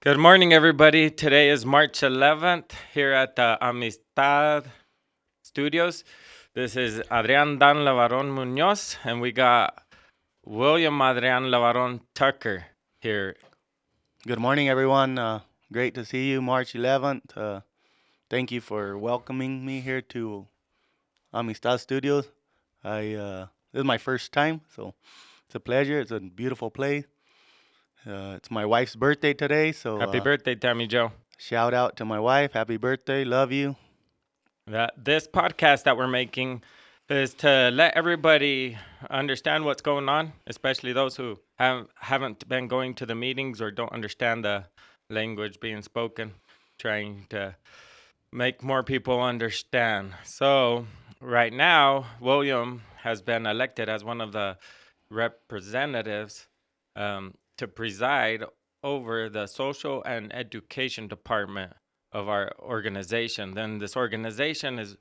Good morning, everybody. Today is March 11th here at the Amistad Studios. This is Adrian Dan LeBaron Munoz, and we got William Adrian LeBaron Tucker here. Good morning, everyone. Uh, great to see you, March 11th. Uh, thank you for welcoming me here to Amistad Studios. I uh, this is my first time, so it's a pleasure. It's a beautiful place. Uh, it's my wife's birthday today, so Happy uh, birthday, Tammy Joe. shout out to my wife. Happy birthday, love you. That this podcast that we're making is to let everybody understand what's going on, especially those who have haven't been going to the meetings or don't understand the language being spoken. Trying to make more people understand. So right now, William has been elected as one of the representatives um, to preside over the social and education department of our organization. Then this organization is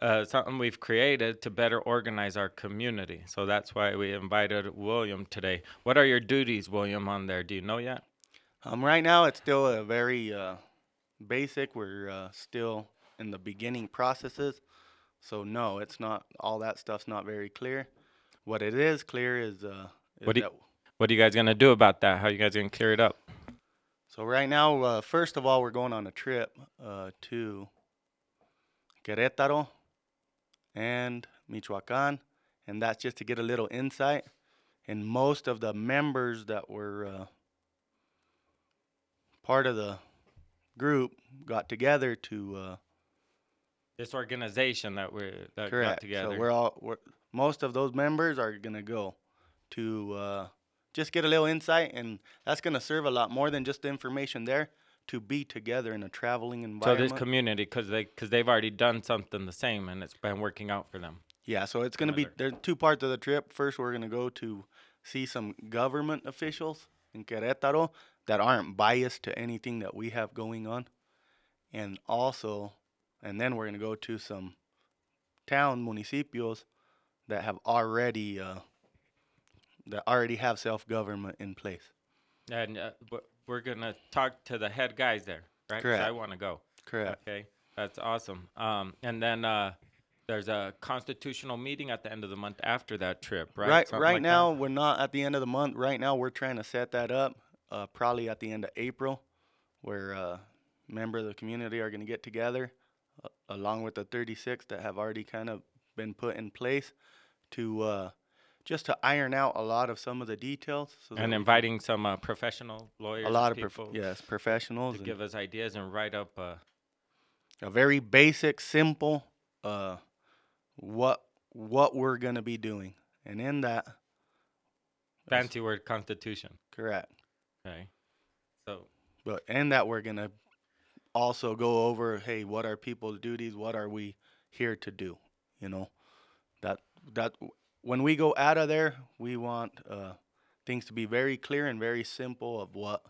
uh, something we've created to better organize our community. So that's why we invited William today. What are your duties, William, on there? Do you know yet? Um, right now, it's still a very uh, basic. We're uh, still in the beginning processes, so no, it's not. All that stuff's not very clear. What it is clear is, uh, is What do you- that What are you guys gonna do about that? How are you guys gonna clear it up? So right now, uh, first of all, we're going on a trip uh, to Querétaro and Michoacán, and that's just to get a little insight. And most of the members that were uh, part of the group got together to uh, This organization that we're that got together. So we're all we're, most of those members are gonna go to uh, just get a little insight, and that's gonna serve a lot more than just the information there. To be together in a traveling environment. so this community, because they because they've already done something the same and it's been working out for them. Yeah, so it's gonna be Another- there's two parts of the trip. First, we're gonna go to see some government officials in Querétaro that aren't biased to anything that we have going on, and also, and then we're gonna go to some town municipios that have already uh, that already have self government in place. And uh, we're gonna talk to the head guys there, right? 'Cause I want to go. Correct. Okay, that's awesome. Um, and then uh, there's a constitutional meeting at the end of the month after that trip, right? Right, Something right like that? now we're not at the end of the month. Right now we're trying to set that up. Uh, probably at the end of April, where uh, members of the community are going to get together, uh, along with the 36 that have already kind of been put in place, to uh, just to iron out a lot of some of the details. So and inviting some uh, professional lawyers, a lot of prof- yes professionals to give us ideas and write up. Uh, a very basic, simple uh, what what we're going to be doing, and in that, fancy word constitution. correct. Okay, so but in that we're gonna also go over hey what are people's duties what are we here to do you know that that when we go out of there we want uh, things to be very clear and very simple of what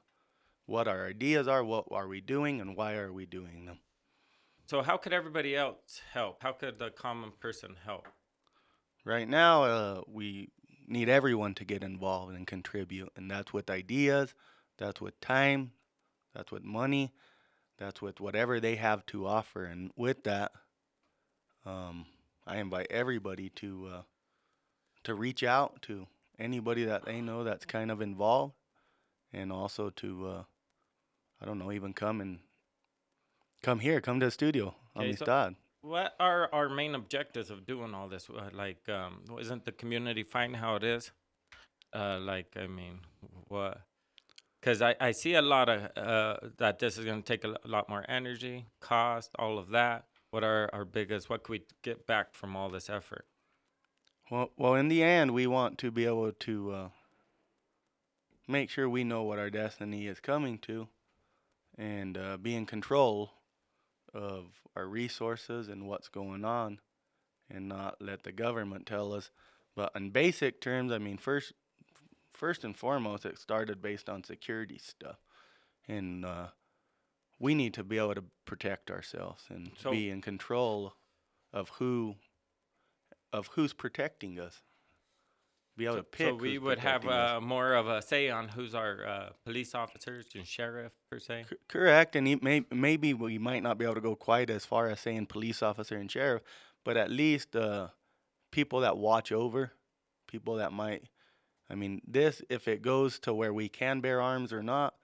what our ideas are what are we doing and why are we doing them so how could everybody else help? How could the common person help? right now uh, we need everyone to get involved and contribute and that's with ideas that's with time that's with money that's with whatever they have to offer and with that um, i invite everybody to uh, to reach out to anybody that they know that's kind of involved and also to uh, i don't know even come and come here come to the studio Okay, so- What are our main objectives of doing all this? Like, um, isn't the community fine how it is? Uh, like, I mean, what? Because I, I see a lot of uh, that this is going to take a lot more energy, cost, all of that. What are our biggest? What could we get back from all this effort? Well, well, in the end, we want to be able to uh, make sure we know what our destiny is coming to, and uh, be in control of our resources and what's going on, and not let the government tell us. But in basic terms, I mean, first, first and foremost, it started based on security stuff, and uh, we need to be able to protect ourselves and So- be in control of who of who's protecting us. be able So, to pick. so we would have uh, more of a say on who's our uh, police officers and sheriff per se. C- correct, and may, maybe we might not be able to go quite as far as saying police officer and sheriff, but at least uh, people that watch over, people that might. I mean, this if it goes to where we can bear arms or not.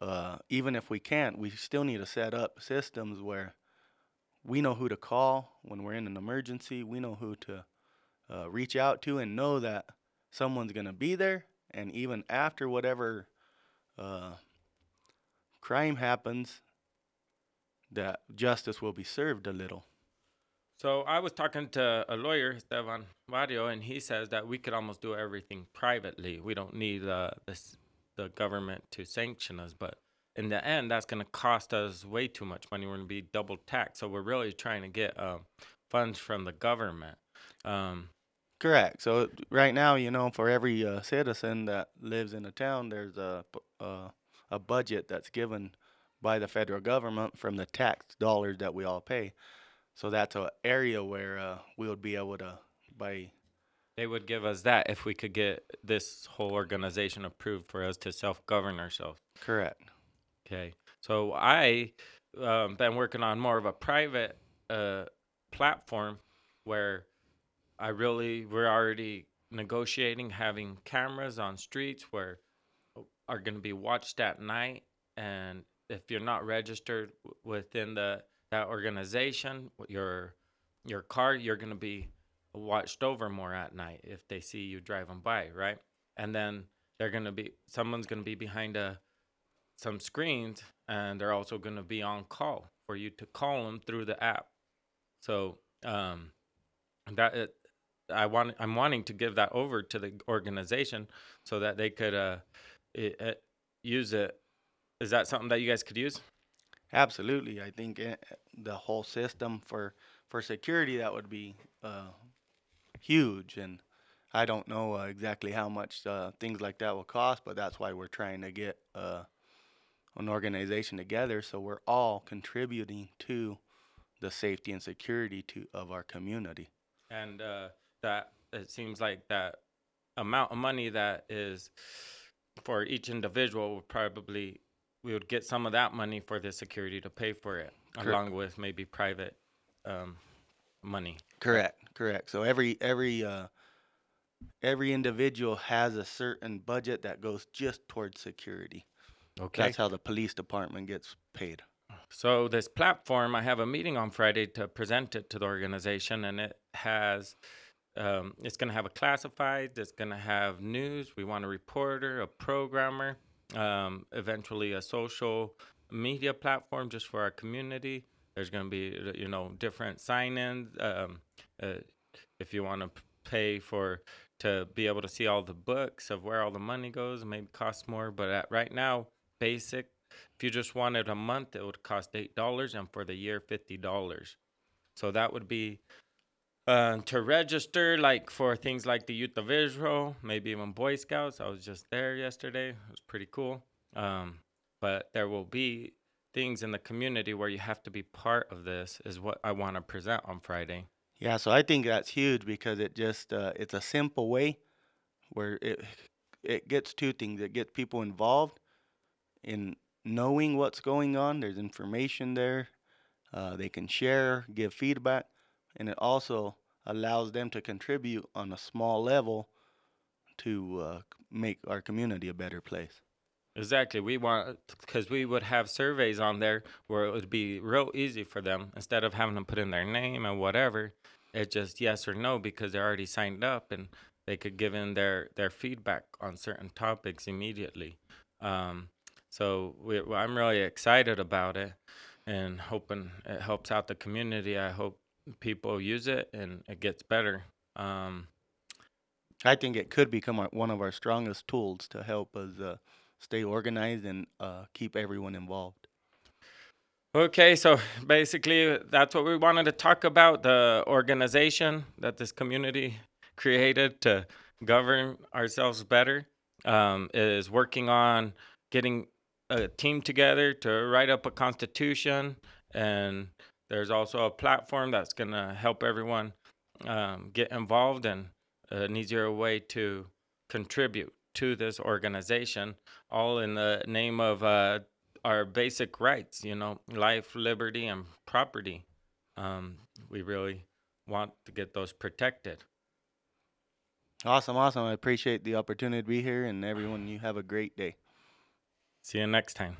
Uh, even if we can't, we still need to set up systems where we know who to call when we're in an emergency. We know who to uh, reach out to, and know that someone's gonna be there. And even after whatever uh, crime happens, that justice will be served a little. So I was talking to a lawyer, Esteban Barrio, and he says that we could almost do everything privately. We don't need uh, this, the government to sanction us, but in the end, that's going to cost us way too much money. We're going to be double taxed. So we're really trying to get um, funds from the government. Um, Correct. So right now, you know, for every uh, citizen that lives in a town, there's a p- uh, a budget that's given by the federal government from the tax dollars that we all pay. So that's an area where uh, we would be able to by they would give us that if we could get this whole organization approved for us to self govern ourselves. correct. Okay. So I um, been working on more of a private uh, platform where I really we're already negotiating having cameras on streets where are going to be watched at night and if you're not registered w- within the that organization your your car you're going to be watched over more at night if they see you driving by right and then they're going to be someone's going to be behind a some screens and they're also going to be on call for you to call them through the app. So um that it, i want i'm wanting to give that over to the organization so that they could uh it, it, use it. Is that something that you guys could use? Absolutely. I think eh, the whole system for for security that would be uh, huge, and I don't know uh, exactly how much uh, things like that will cost, but that's why we're trying to get uh, an organization together so we're all contributing to the safety and security to of our community. and uh, that it seems like that amount of money that is for each individual would probably we would get some of that money for the security to pay for it Correct. along with maybe private um, money Correct, correct. So every every uh, every individual has a certain budget that goes just towards security. Okay That's how the police department gets paid. So this platform, I have a meeting on Friday to present it to the organization, and it has, um, it's going to have a classified, it's going to have news. We want a reporter, a programmer, um, eventually a social media platform just for our community. There's going to be, you know, different sign-ins. Um, uh, if you want to pay for to be able to see all the books of where all the money goes, it maybe costs more. But at, right now, basic if you just wanted a month, it would cost eight dollars, and for the year, fifty dollars. So that would be uh, to register, like for things like the Youth of Israel, maybe even Boy Scouts. I was just there yesterday; it was pretty cool. Um, but there will be things in the community where you have to be part of this. Is what I want to present on Friday. Yeah, so I think that's huge because it just uh, it's a simple way where it it gets two things. It gets people involved in knowing what's going on. There's information there. Uh, they can share, give feedback, and it also allows them to contribute on a small level to uh, make our community a better place. Exactly. We want because we would have surveys on there where it would be real easy for them instead of having to put in their name and whatever. It's just yes or no because they're already signed up and they could give in their their feedback on certain topics immediately. Um, so we, I'm really excited about it and hoping it helps out the community. I hope people use it and it gets better. Um, I think it could become our, one of our strongest tools to help us uh, stay organized and uh, keep everyone involved. Okay, so basically, that's what we wanted to talk about the organization that this community created to govern ourselves better um, is working on getting a team together to write up a constitution. And there's also a platform that's going to help everyone um, get involved and an easier way to contribute to this organization, all in the name of uh, our basic rights, you know, life, liberty, and property. Um, we really want to get those protected. Awesome, awesome. I appreciate the opportunity to be here, and everyone, you have a great day. See you next time.